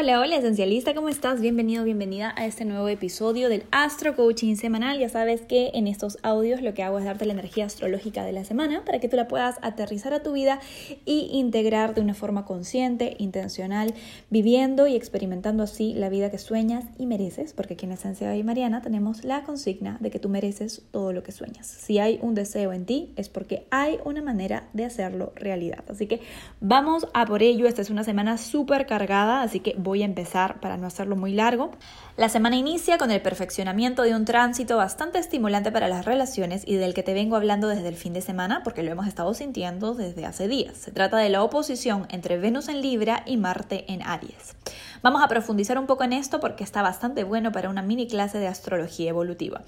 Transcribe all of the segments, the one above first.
Hola, hola esencialista, ¿cómo estás? Bienvenido, bienvenida a este nuevo episodio del Astro Coaching semanal. Ya sabes que en estos audios lo que hago es darte la energía astrológica de la semana para que tú la puedas aterrizar a tu vida y integrar de una forma consciente, intencional, viviendo y experimentando así la vida que sueñas y mereces, porque aquí en Esencia y Mariana tenemos la consigna de que tú mereces todo lo que sueñas. Si hay un deseo en ti es porque hay una manera de hacerlo realidad. Así que vamos a por ello. Esta es una semana súper cargada, así que voy a empezar para no hacerlo muy largo. La semana inicia con el perfeccionamiento de un tránsito bastante estimulante para las relaciones y del que te vengo hablando desde el fin de semana porque lo hemos estado sintiendo desde hace días. Se trata de la oposición entre Venus en Libra y Marte en Aries. Vamos a profundizar un poco en esto porque está bastante bueno para una mini clase de astrología evolutiva.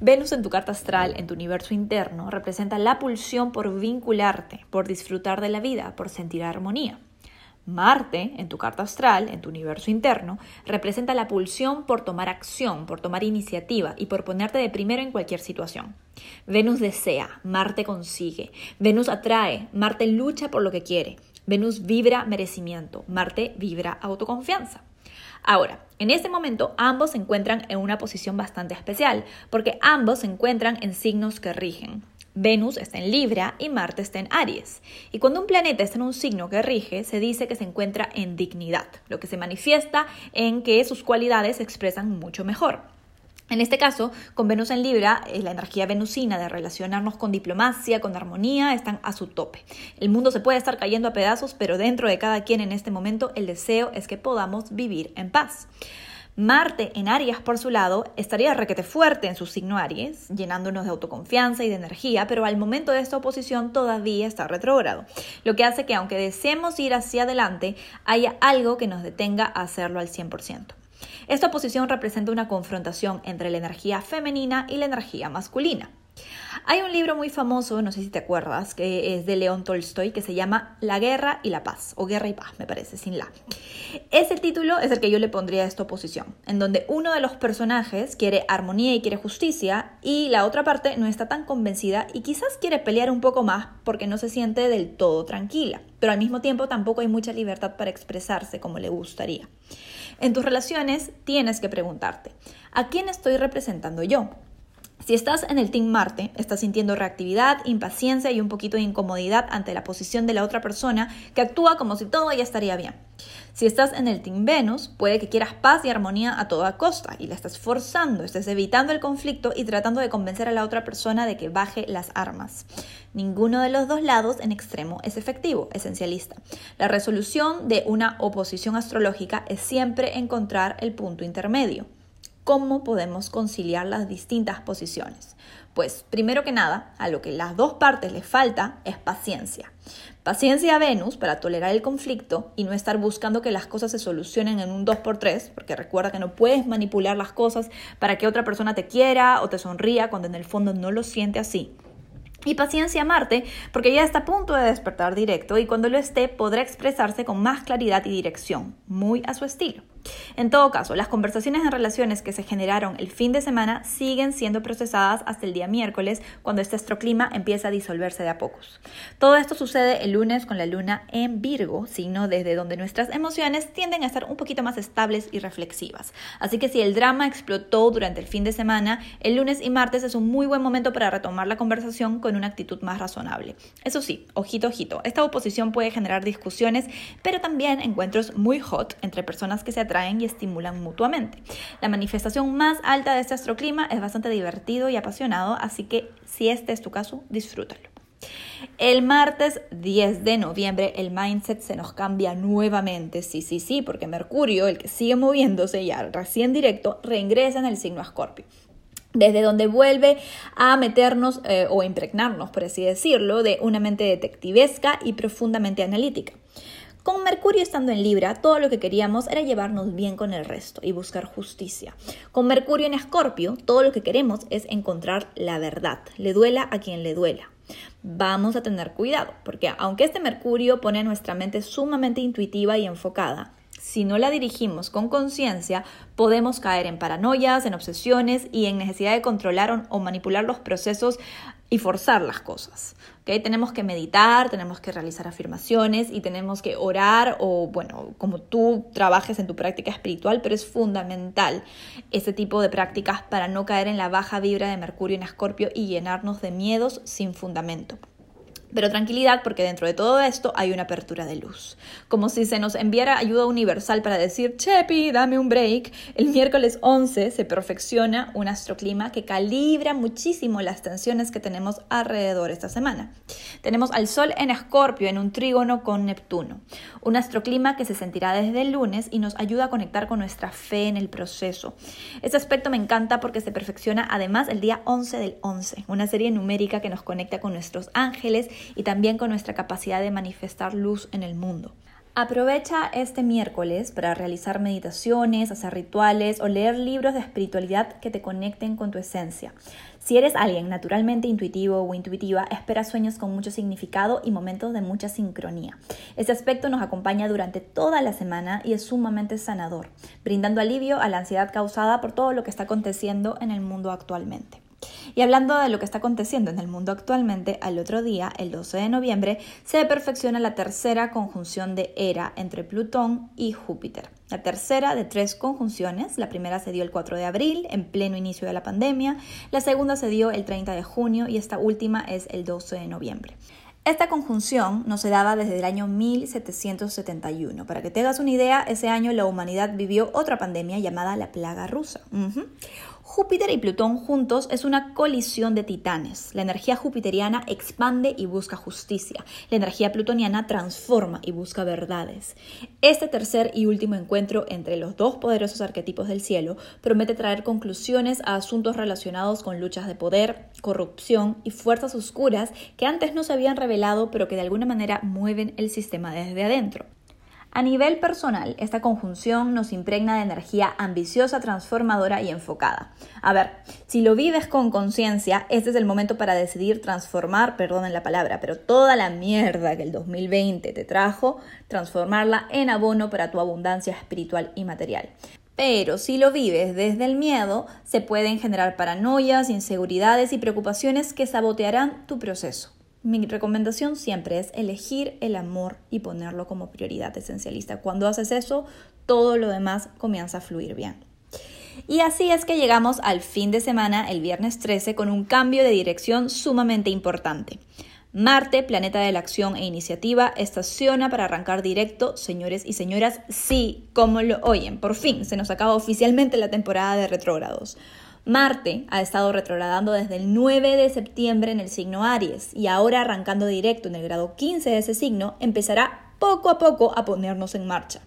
Venus en tu carta astral, en tu universo interno, representa la pulsión por vincularte, por disfrutar de la vida, por sentir armonía. Marte, en tu carta astral, en tu universo interno, representa la pulsión por tomar acción, por tomar iniciativa y por ponerte de primero en cualquier situación. Venus desea, Marte consigue. Venus atrae, Marte lucha por lo que quiere. Venus vibra merecimiento, Marte vibra autoconfianza. Ahora, en este momento ambos se encuentran en una posición bastante especial, porque ambos se encuentran en signos que rigen. Venus está en Libra y Marte está en Aries. Y cuando un planeta está en un signo que rige, se dice que se encuentra en dignidad, lo que se manifiesta en que sus cualidades se expresan mucho mejor. En este caso, con Venus en Libra, eh, la energía venusina de relacionarnos con diplomacia, con armonía, están a su tope. El mundo se puede estar cayendo a pedazos, pero dentro de cada quien en este momento el deseo es que podamos vivir en paz. Marte en Aries, por su lado, estaría requete fuerte en su signo Aries, llenándonos de autoconfianza y de energía, pero al momento de esta oposición todavía está retrógrado, lo que hace que aunque deseemos ir hacia adelante, haya algo que nos detenga a hacerlo al 100%. Esta oposición representa una confrontación entre la energía femenina y la energía masculina. Hay un libro muy famoso, no sé si te acuerdas, que es de León Tolstoy, que se llama La guerra y la paz, o Guerra y paz, me parece, sin la. Ese título es el que yo le pondría a esta oposición, en donde uno de los personajes quiere armonía y quiere justicia, y la otra parte no está tan convencida y quizás quiere pelear un poco más porque no se siente del todo tranquila, pero al mismo tiempo tampoco hay mucha libertad para expresarse como le gustaría. En tus relaciones tienes que preguntarte, ¿a quién estoy representando yo? Si estás en el Team Marte, estás sintiendo reactividad, impaciencia y un poquito de incomodidad ante la posición de la otra persona que actúa como si todo ya estaría bien. Si estás en el Team Venus, puede que quieras paz y armonía a toda costa y la estás forzando, estás evitando el conflicto y tratando de convencer a la otra persona de que baje las armas. Ninguno de los dos lados en extremo es efectivo, esencialista. La resolución de una oposición astrológica es siempre encontrar el punto intermedio. ¿Cómo podemos conciliar las distintas posiciones? Pues primero que nada, a lo que las dos partes les falta es paciencia. Paciencia a Venus para tolerar el conflicto y no estar buscando que las cosas se solucionen en un 2x3, porque recuerda que no puedes manipular las cosas para que otra persona te quiera o te sonría cuando en el fondo no lo siente así. Y paciencia a Marte, porque ya está a punto de despertar directo y cuando lo esté podrá expresarse con más claridad y dirección, muy a su estilo. En todo caso, las conversaciones en relaciones que se generaron el fin de semana siguen siendo procesadas hasta el día miércoles, cuando este astroclima empieza a disolverse de a pocos. Todo esto sucede el lunes con la luna en Virgo, signo desde donde nuestras emociones tienden a estar un poquito más estables y reflexivas. Así que si el drama explotó durante el fin de semana, el lunes y martes es un muy buen momento para retomar la conversación con una actitud más razonable. Eso sí, ojito, ojito, esta oposición puede generar discusiones, pero también encuentros muy hot entre personas que se atraen y estimulan mutuamente. La manifestación más alta de este astroclima es bastante divertido y apasionado, así que si este es tu caso, disfrútalo. El martes 10 de noviembre el mindset se nos cambia nuevamente, sí, sí, sí, porque Mercurio, el que sigue moviéndose ya recién directo, reingresa en el signo Escorpio desde donde vuelve a meternos eh, o impregnarnos, por así decirlo, de una mente detectivesca y profundamente analítica. Con Mercurio estando en Libra, todo lo que queríamos era llevarnos bien con el resto y buscar justicia. Con Mercurio en Escorpio, todo lo que queremos es encontrar la verdad, le duela a quien le duela. Vamos a tener cuidado, porque aunque este Mercurio pone a nuestra mente sumamente intuitiva y enfocada, si no la dirigimos con conciencia, podemos caer en paranoias, en obsesiones y en necesidad de controlar o manipular los procesos y forzar las cosas. ¿okay? Tenemos que meditar, tenemos que realizar afirmaciones y tenemos que orar o, bueno, como tú trabajes en tu práctica espiritual, pero es fundamental ese tipo de prácticas para no caer en la baja vibra de Mercurio en Escorpio y llenarnos de miedos sin fundamento. Pero tranquilidad porque dentro de todo esto hay una apertura de luz. Como si se nos enviara ayuda universal para decir, Chepi, dame un break. El miércoles 11 se perfecciona un astroclima que calibra muchísimo las tensiones que tenemos alrededor esta semana. Tenemos al Sol en Escorpio en un trígono con Neptuno. Un astroclima que se sentirá desde el lunes y nos ayuda a conectar con nuestra fe en el proceso. Este aspecto me encanta porque se perfecciona además el día 11 del 11, una serie numérica que nos conecta con nuestros ángeles y también con nuestra capacidad de manifestar luz en el mundo. Aprovecha este miércoles para realizar meditaciones, hacer rituales o leer libros de espiritualidad que te conecten con tu esencia. Si eres alguien naturalmente intuitivo o intuitiva, espera sueños con mucho significado y momentos de mucha sincronía. Este aspecto nos acompaña durante toda la semana y es sumamente sanador, brindando alivio a la ansiedad causada por todo lo que está aconteciendo en el mundo actualmente. Y hablando de lo que está aconteciendo en el mundo actualmente, al otro día, el 12 de noviembre, se perfecciona la tercera conjunción de Hera entre Plutón y Júpiter. La tercera de tres conjunciones, la primera se dio el 4 de abril, en pleno inicio de la pandemia, la segunda se dio el 30 de junio y esta última es el 12 de noviembre. Esta conjunción no se daba desde el año 1771. Para que te hagas una idea, ese año la humanidad vivió otra pandemia llamada la plaga rusa. Júpiter y Plutón juntos es una colisión de titanes. La energía jupiteriana expande y busca justicia. La energía plutoniana transforma y busca verdades. Este tercer y último encuentro entre los dos poderosos arquetipos del cielo promete traer conclusiones a asuntos relacionados con luchas de poder, corrupción y fuerzas oscuras que antes no se habían revelado pero que de alguna manera mueven el sistema desde adentro. A nivel personal, esta conjunción nos impregna de energía ambiciosa, transformadora y enfocada. A ver, si lo vives con conciencia, este es el momento para decidir transformar, perdonen la palabra, pero toda la mierda que el 2020 te trajo, transformarla en abono para tu abundancia espiritual y material. Pero si lo vives desde el miedo, se pueden generar paranoias, inseguridades y preocupaciones que sabotearán tu proceso. Mi recomendación siempre es elegir el amor y ponerlo como prioridad esencialista. Cuando haces eso, todo lo demás comienza a fluir bien. Y así es que llegamos al fin de semana, el viernes 13, con un cambio de dirección sumamente importante. Marte, planeta de la acción e iniciativa, estaciona para arrancar directo, señores y señoras, sí, como lo oyen, por fin se nos acaba oficialmente la temporada de retrógrados. Marte ha estado retrogradando desde el 9 de septiembre en el signo Aries y ahora arrancando directo en el grado 15 de ese signo, empezará poco a poco a ponernos en marcha.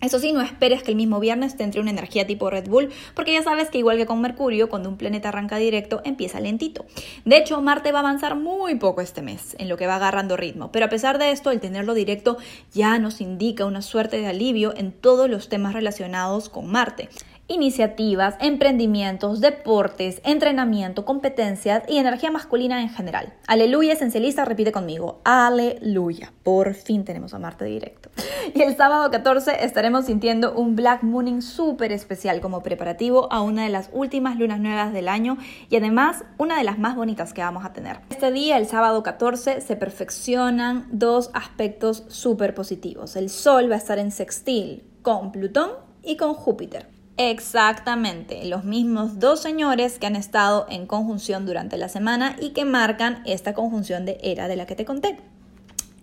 Eso sí, no esperes que el mismo viernes te entre una energía tipo Red Bull, porque ya sabes que igual que con Mercurio, cuando un planeta arranca directo, empieza lentito. De hecho, Marte va a avanzar muy poco este mes, en lo que va agarrando ritmo, pero a pesar de esto, el tenerlo directo ya nos indica una suerte de alivio en todos los temas relacionados con Marte iniciativas, emprendimientos, deportes, entrenamiento, competencias y energía masculina en general. Aleluya, esencialista, repite conmigo. Aleluya. Por fin tenemos a Marte directo. Y el sábado 14 estaremos sintiendo un Black Mooning súper especial como preparativo a una de las últimas lunas nuevas del año y además una de las más bonitas que vamos a tener. Este día, el sábado 14, se perfeccionan dos aspectos súper positivos. El Sol va a estar en sextil con Plutón y con Júpiter. Exactamente, los mismos dos señores que han estado en conjunción durante la semana y que marcan esta conjunción de era de la que te conté.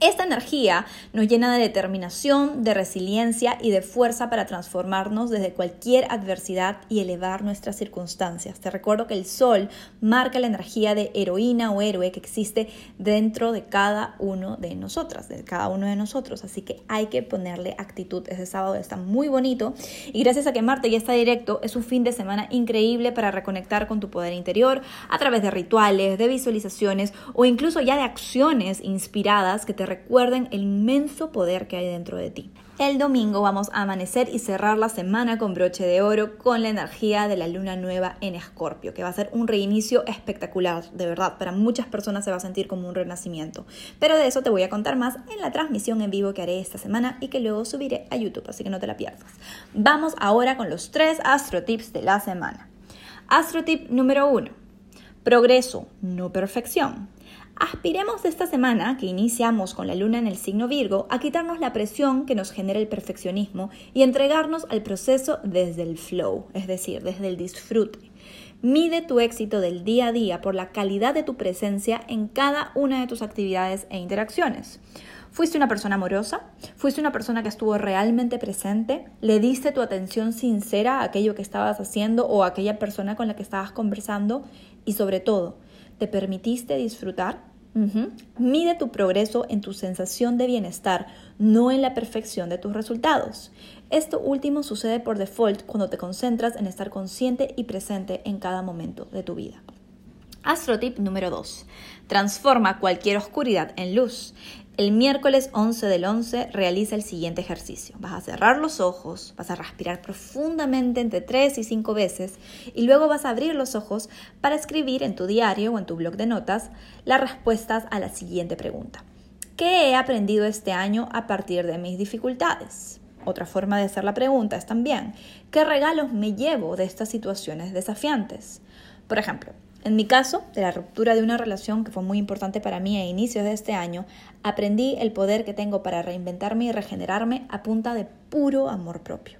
Esta energía nos llena de determinación, de resiliencia y de fuerza para transformarnos desde cualquier adversidad y elevar nuestras circunstancias. Te recuerdo que el sol marca la energía de heroína o héroe que existe dentro de cada uno de nosotras, de cada uno de nosotros. Así que hay que ponerle actitud. Ese sábado está muy bonito y gracias a que Marte ya está directo, es un fin de semana increíble para reconectar con tu poder interior a través de rituales, de visualizaciones o incluso ya de acciones inspiradas que te recuerden el inmenso poder que hay dentro de ti. El domingo vamos a amanecer y cerrar la semana con broche de oro con la energía de la luna nueva en Escorpio, que va a ser un reinicio espectacular, de verdad, para muchas personas se va a sentir como un renacimiento. Pero de eso te voy a contar más en la transmisión en vivo que haré esta semana y que luego subiré a YouTube, así que no te la pierdas. Vamos ahora con los tres astro tips de la semana. Astro tip número uno Progreso, no perfección. Aspiremos esta semana, que iniciamos con la luna en el signo Virgo, a quitarnos la presión que nos genera el perfeccionismo y entregarnos al proceso desde el flow, es decir, desde el disfrute. Mide tu éxito del día a día por la calidad de tu presencia en cada una de tus actividades e interacciones. ¿Fuiste una persona amorosa? ¿Fuiste una persona que estuvo realmente presente? ¿Le diste tu atención sincera a aquello que estabas haciendo o a aquella persona con la que estabas conversando? Y sobre todo, ¿Te permitiste disfrutar? Mide tu progreso en tu sensación de bienestar, no en la perfección de tus resultados. Esto último sucede por default cuando te concentras en estar consciente y presente en cada momento de tu vida. Astrotip número 2. Transforma cualquier oscuridad en luz. El miércoles 11 del 11 realiza el siguiente ejercicio. Vas a cerrar los ojos, vas a respirar profundamente entre 3 y 5 veces y luego vas a abrir los ojos para escribir en tu diario o en tu blog de notas las respuestas a la siguiente pregunta. ¿Qué he aprendido este año a partir de mis dificultades? Otra forma de hacer la pregunta es también, ¿qué regalos me llevo de estas situaciones desafiantes? Por ejemplo, en mi caso, de la ruptura de una relación que fue muy importante para mí a inicios de este año, aprendí el poder que tengo para reinventarme y regenerarme a punta de puro amor propio.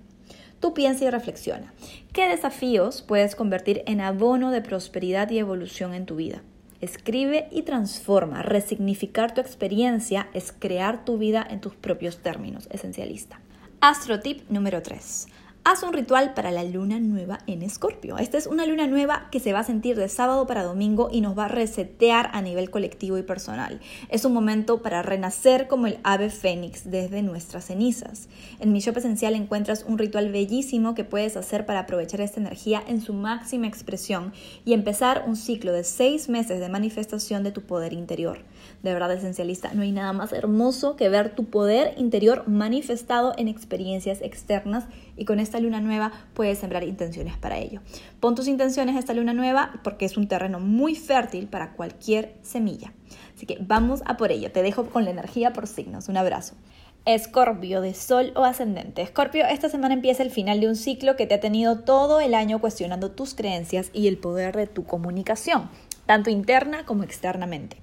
Tú piensa y reflexiona. ¿Qué desafíos puedes convertir en abono de prosperidad y evolución en tu vida? Escribe y transforma. Resignificar tu experiencia es crear tu vida en tus propios términos. Esencialista. Astro tip número 3. Haz un ritual para la luna nueva en Escorpio. Esta es una luna nueva que se va a sentir de sábado para domingo y nos va a resetear a nivel colectivo y personal. Es un momento para renacer como el ave fénix desde nuestras cenizas. En mi shop esencial encuentras un ritual bellísimo que puedes hacer para aprovechar esta energía en su máxima expresión y empezar un ciclo de seis meses de manifestación de tu poder interior. De verdad, esencialista, no hay nada más hermoso que ver tu poder interior manifestado en experiencias externas y con esta luna nueva puedes sembrar intenciones para ello. Pon tus intenciones esta luna nueva porque es un terreno muy fértil para cualquier semilla. Así que vamos a por ello. Te dejo con la energía por signos. Un abrazo. Escorpio de Sol o Ascendente. Escorpio, esta semana empieza el final de un ciclo que te ha tenido todo el año cuestionando tus creencias y el poder de tu comunicación tanto interna como externamente.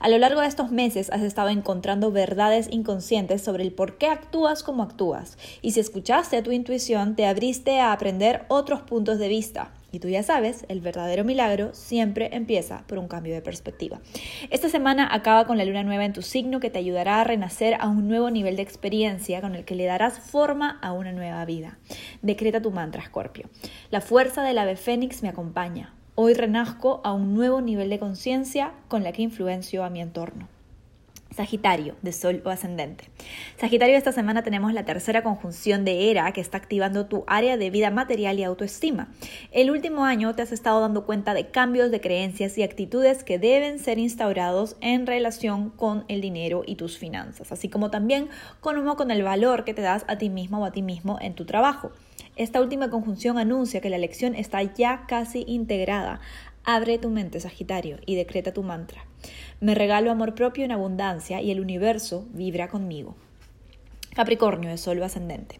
A lo largo de estos meses has estado encontrando verdades inconscientes sobre el por qué actúas como actúas, y si escuchaste a tu intuición, te abriste a aprender otros puntos de vista. Y tú ya sabes, el verdadero milagro siempre empieza por un cambio de perspectiva. Esta semana acaba con la luna nueva en tu signo que te ayudará a renacer a un nuevo nivel de experiencia con el que le darás forma a una nueva vida. Decreta tu mantra, Scorpio. La fuerza del ave fénix me acompaña. Hoy renazco a un nuevo nivel de conciencia con la que influencio a mi entorno. Sagitario, de Sol o Ascendente. Sagitario, esta semana tenemos la tercera conjunción de Era que está activando tu área de vida material y autoestima. El último año te has estado dando cuenta de cambios de creencias y actitudes que deben ser instaurados en relación con el dinero y tus finanzas, así como también con, con el valor que te das a ti mismo o a ti mismo en tu trabajo. Esta última conjunción anuncia que la lección está ya casi integrada. Abre tu mente, Sagitario, y decreta tu mantra. Me regalo amor propio en abundancia y el universo vibra conmigo. Capricornio de Sol ascendente.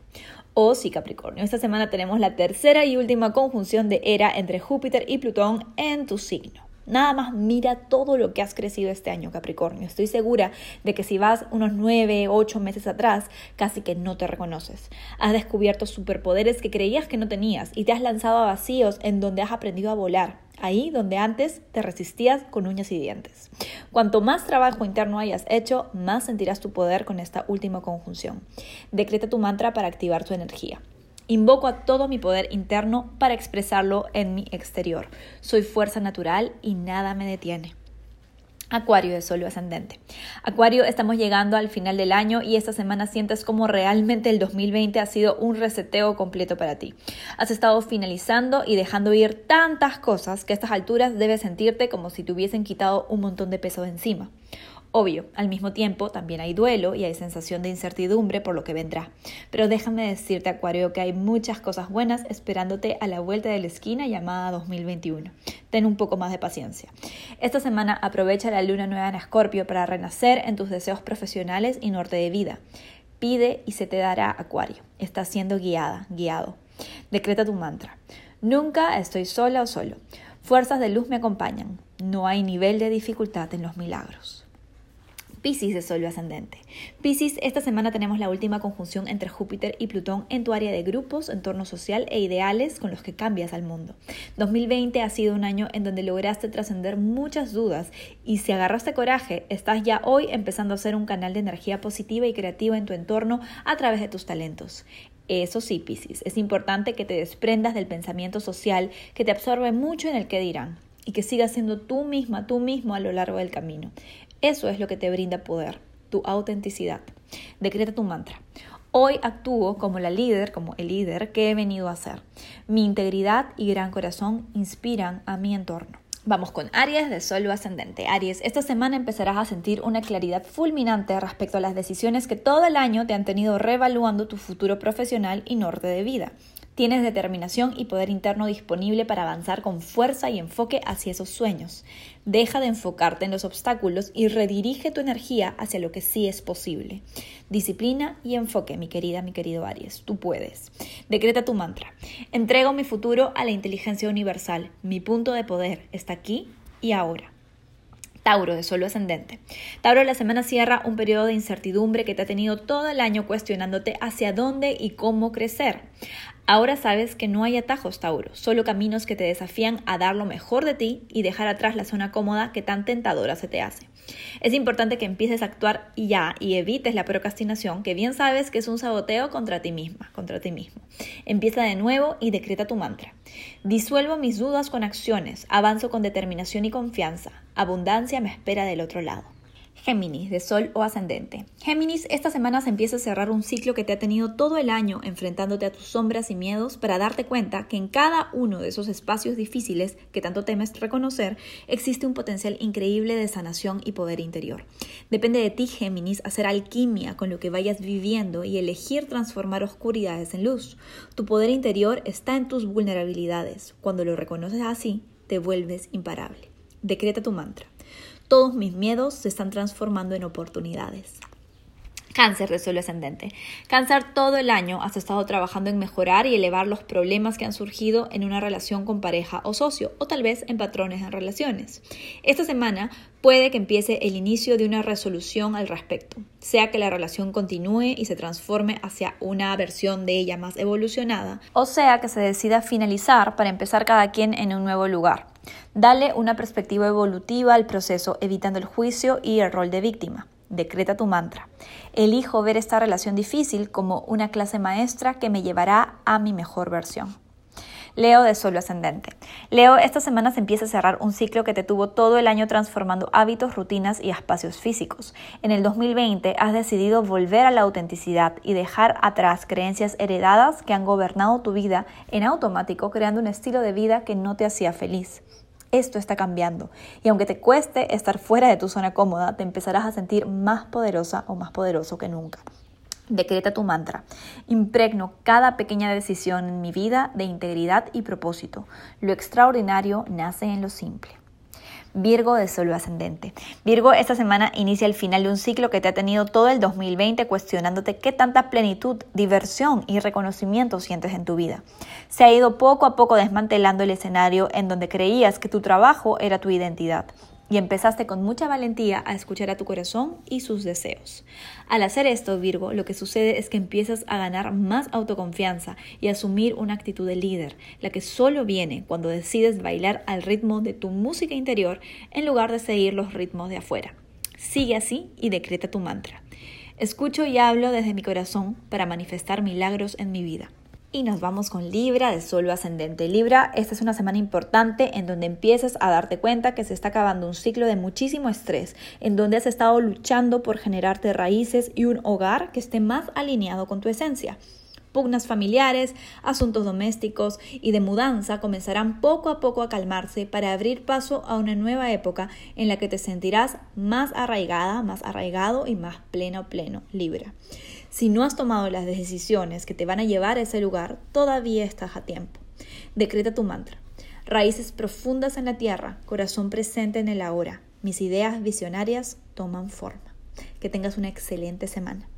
Oh sí, Capricornio. Esta semana tenemos la tercera y última conjunción de era entre Júpiter y Plutón en tu signo. Nada más mira todo lo que has crecido este año, Capricornio. Estoy segura de que si vas unos nueve, ocho meses atrás, casi que no te reconoces. Has descubierto superpoderes que creías que no tenías y te has lanzado a vacíos en donde has aprendido a volar. Ahí donde antes te resistías con uñas y dientes. Cuanto más trabajo interno hayas hecho, más sentirás tu poder con esta última conjunción. Decreta tu mantra para activar tu energía. Invoco a todo mi poder interno para expresarlo en mi exterior. Soy fuerza natural y nada me detiene. Acuario de Sol ascendente. Acuario, estamos llegando al final del año y esta semana sientes como realmente el 2020 ha sido un reseteo completo para ti. Has estado finalizando y dejando ir tantas cosas que a estas alturas debes sentirte como si te hubiesen quitado un montón de peso de encima. Obvio, al mismo tiempo también hay duelo y hay sensación de incertidumbre por lo que vendrá. Pero déjame decirte, Acuario, que hay muchas cosas buenas esperándote a la vuelta de la esquina llamada 2021. Ten un poco más de paciencia. Esta semana aprovecha la luna nueva en Escorpio para renacer en tus deseos profesionales y norte de vida. Pide y se te dará, Acuario. Estás siendo guiada, guiado. Decreta tu mantra. Nunca estoy sola o solo. Fuerzas de luz me acompañan. No hay nivel de dificultad en los milagros. Piscis de Sol ascendente. Piscis, esta semana tenemos la última conjunción entre Júpiter y Plutón en tu área de grupos, entorno social e ideales con los que cambias al mundo. 2020 ha sido un año en donde lograste trascender muchas dudas y si agarraste coraje, estás ya hoy empezando a ser un canal de energía positiva y creativa en tu entorno a través de tus talentos. Eso sí, Piscis, es importante que te desprendas del pensamiento social que te absorbe mucho en el que dirán y que sigas siendo tú misma, tú mismo a lo largo del camino. Eso es lo que te brinda poder, tu autenticidad. Decreta tu mantra. Hoy actúo como la líder, como el líder que he venido a ser. Mi integridad y gran corazón inspiran a mi entorno. Vamos con Aries de Sol ascendente. Aries, esta semana empezarás a sentir una claridad fulminante respecto a las decisiones que todo el año te han tenido reevaluando tu futuro profesional y norte de vida. Tienes determinación y poder interno disponible para avanzar con fuerza y enfoque hacia esos sueños. Deja de enfocarte en los obstáculos y redirige tu energía hacia lo que sí es posible. Disciplina y enfoque, mi querida, mi querido Aries. Tú puedes. Decreta tu mantra. Entrego mi futuro a la inteligencia universal. Mi punto de poder está aquí y ahora. Tauro de Solo Ascendente. Tauro, la semana cierra un periodo de incertidumbre que te ha tenido todo el año cuestionándote hacia dónde y cómo crecer. Ahora sabes que no hay atajos, Tauro, solo caminos que te desafían a dar lo mejor de ti y dejar atrás la zona cómoda que tan tentadora se te hace. Es importante que empieces a actuar ya y evites la procrastinación, que bien sabes que es un saboteo contra ti misma, contra ti mismo. Empieza de nuevo y decreta tu mantra. Disuelvo mis dudas con acciones, avanzo con determinación y confianza. Abundancia me espera del otro lado. Géminis, de Sol o Ascendente. Géminis, esta semana se empieza a cerrar un ciclo que te ha tenido todo el año enfrentándote a tus sombras y miedos para darte cuenta que en cada uno de esos espacios difíciles que tanto temes reconocer existe un potencial increíble de sanación y poder interior. Depende de ti, Géminis, hacer alquimia con lo que vayas viviendo y elegir transformar oscuridades en luz. Tu poder interior está en tus vulnerabilidades. Cuando lo reconoces así, te vuelves imparable. Decreta tu mantra. Todos mis miedos se están transformando en oportunidades. Cáncer de suelo ascendente. Cáncer todo el año has estado trabajando en mejorar y elevar los problemas que han surgido en una relación con pareja o socio, o tal vez en patrones en relaciones. Esta semana puede que empiece el inicio de una resolución al respecto, sea que la relación continúe y se transforme hacia una versión de ella más evolucionada, o sea que se decida finalizar para empezar cada quien en un nuevo lugar. Dale una perspectiva evolutiva al proceso, evitando el juicio y el rol de víctima. Decreta tu mantra. Elijo ver esta relación difícil como una clase maestra que me llevará a mi mejor versión. Leo de Solo Ascendente. Leo, esta semana se empieza a cerrar un ciclo que te tuvo todo el año transformando hábitos, rutinas y espacios físicos. En el 2020 has decidido volver a la autenticidad y dejar atrás creencias heredadas que han gobernado tu vida en automático, creando un estilo de vida que no te hacía feliz. Esto está cambiando y aunque te cueste estar fuera de tu zona cómoda, te empezarás a sentir más poderosa o más poderoso que nunca. Decreta tu mantra. Impregno cada pequeña decisión en mi vida de integridad y propósito. Lo extraordinario nace en lo simple. Virgo de Sol ascendente. Virgo, esta semana inicia el final de un ciclo que te ha tenido todo el 2020 cuestionándote qué tanta plenitud, diversión y reconocimiento sientes en tu vida. Se ha ido poco a poco desmantelando el escenario en donde creías que tu trabajo era tu identidad y empezaste con mucha valentía a escuchar a tu corazón y sus deseos. Al hacer esto, Virgo, lo que sucede es que empiezas a ganar más autoconfianza y a asumir una actitud de líder, la que solo viene cuando decides bailar al ritmo de tu música interior en lugar de seguir los ritmos de afuera. Sigue así y decreta tu mantra. Escucho y hablo desde mi corazón para manifestar milagros en mi vida. Y nos vamos con Libra de Sol ascendente. Libra, esta es una semana importante en donde empiezas a darte cuenta que se está acabando un ciclo de muchísimo estrés, en donde has estado luchando por generarte raíces y un hogar que esté más alineado con tu esencia. Pugnas familiares, asuntos domésticos y de mudanza comenzarán poco a poco a calmarse para abrir paso a una nueva época en la que te sentirás más arraigada, más arraigado y más pleno, pleno, Libra. Si no has tomado las decisiones que te van a llevar a ese lugar, todavía estás a tiempo. Decreta tu mantra. Raíces profundas en la tierra, corazón presente en el ahora. Mis ideas visionarias toman forma. Que tengas una excelente semana.